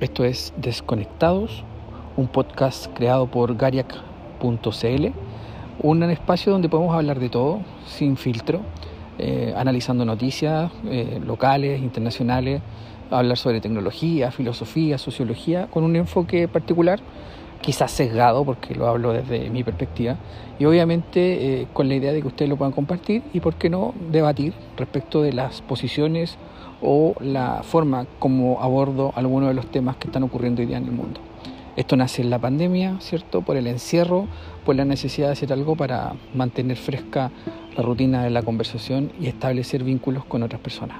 Esto es Desconectados, un podcast creado por gariac.cl, un espacio donde podemos hablar de todo, sin filtro, eh, analizando noticias eh, locales, internacionales, hablar sobre tecnología, filosofía, sociología, con un enfoque particular, quizás sesgado, porque lo hablo desde mi perspectiva, y obviamente eh, con la idea de que ustedes lo puedan compartir y, por qué no, debatir respecto de las posiciones o la forma como abordo algunos de los temas que están ocurriendo hoy día en el mundo. Esto nace en la pandemia, ¿cierto? Por el encierro, por la necesidad de hacer algo para mantener fresca la rutina de la conversación y establecer vínculos con otras personas.